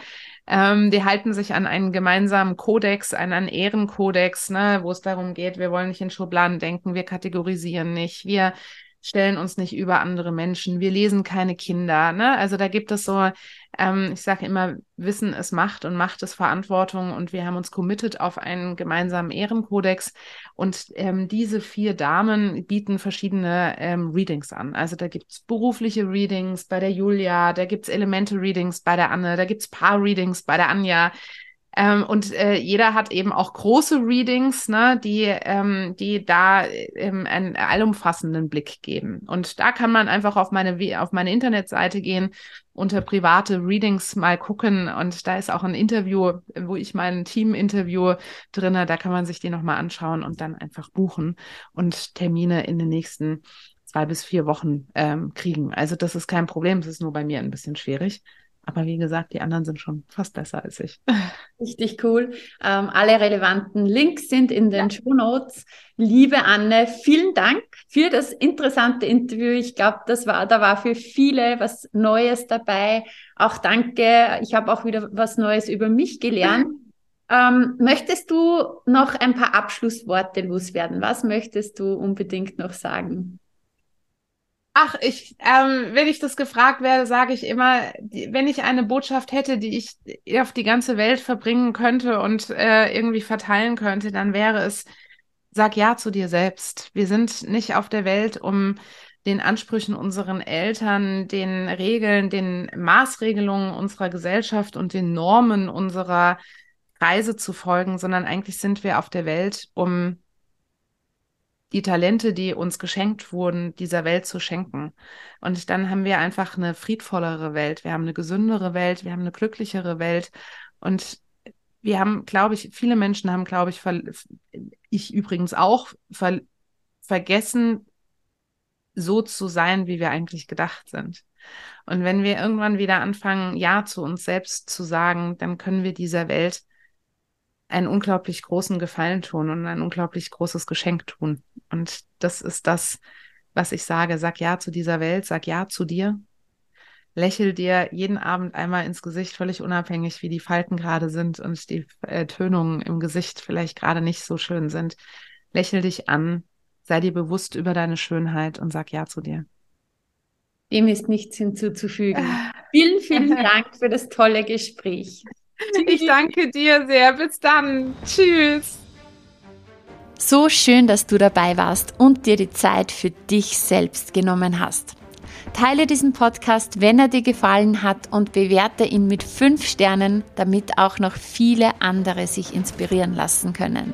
Ähm, die halten sich an einen gemeinsamen Kodex, an einen Ehrenkodex, ne, wo es darum geht, wir wollen nicht in Schubladen denken, wir kategorisieren nicht, wir stellen uns nicht über andere Menschen, wir lesen keine Kinder. Ne? Also da gibt es so, ähm, ich sage immer, Wissen ist Macht und Macht ist Verantwortung und wir haben uns committed auf einen gemeinsamen Ehrenkodex und ähm, diese vier Damen bieten verschiedene ähm, Readings an. Also da gibt es berufliche Readings bei der Julia, da gibt es Elemente-Readings bei der Anne, da gibt es Paar-Readings bei der Anja. Ähm, und äh, jeder hat eben auch große Readings, ne, die, ähm, die da ähm, einen allumfassenden Blick geben. Und da kann man einfach auf meine, auf meine Internetseite gehen, unter private Readings mal gucken. Und da ist auch ein Interview, wo ich mein Team interview drinne. Da kann man sich die nochmal anschauen und dann einfach buchen und Termine in den nächsten zwei bis vier Wochen ähm, kriegen. Also das ist kein Problem. Es ist nur bei mir ein bisschen schwierig. Aber wie gesagt, die anderen sind schon fast besser als ich. <laughs> Richtig cool. Ähm, alle relevanten Links sind in den ja. Show Notes. Liebe Anne, vielen Dank für das interessante Interview. Ich glaube, das war, da war für viele was Neues dabei. Auch danke. Ich habe auch wieder was Neues über mich gelernt. <laughs> Ähm, möchtest du noch ein paar Abschlussworte loswerden? Was möchtest du unbedingt noch sagen? Ach, ich, ähm, wenn ich das gefragt werde, sage ich immer, die, wenn ich eine Botschaft hätte, die ich auf die ganze Welt verbringen könnte und äh, irgendwie verteilen könnte, dann wäre es, sag ja zu dir selbst. Wir sind nicht auf der Welt, um den Ansprüchen unseren Eltern, den Regeln, den Maßregelungen unserer Gesellschaft und den Normen unserer Reise zu folgen, sondern eigentlich sind wir auf der Welt, um die Talente, die uns geschenkt wurden, dieser Welt zu schenken. Und dann haben wir einfach eine friedvollere Welt, wir haben eine gesündere Welt, wir haben eine glücklichere Welt. Und wir haben, glaube ich, viele Menschen haben, glaube ich, ich übrigens auch, ver vergessen, so zu sein, wie wir eigentlich gedacht sind. Und wenn wir irgendwann wieder anfangen, Ja zu uns selbst zu sagen, dann können wir dieser Welt einen unglaublich großen Gefallen tun und ein unglaublich großes Geschenk tun. Und das ist das, was ich sage. Sag ja zu dieser Welt, sag ja zu dir. Lächel dir jeden Abend einmal ins Gesicht, völlig unabhängig, wie die Falten gerade sind und die äh, Tönungen im Gesicht vielleicht gerade nicht so schön sind. Lächel dich an, sei dir bewusst über deine Schönheit und sag ja zu dir. Dem ist nichts hinzuzufügen. vielen, vielen <laughs> Dank für das tolle Gespräch. Ich <laughs> danke dir sehr. Bis dann. Tschüss. So schön, dass du dabei warst und dir die Zeit für dich selbst genommen hast. Teile diesen Podcast, wenn er dir gefallen hat und bewerte ihn mit fünf Sternen, damit auch noch viele andere sich inspirieren lassen können.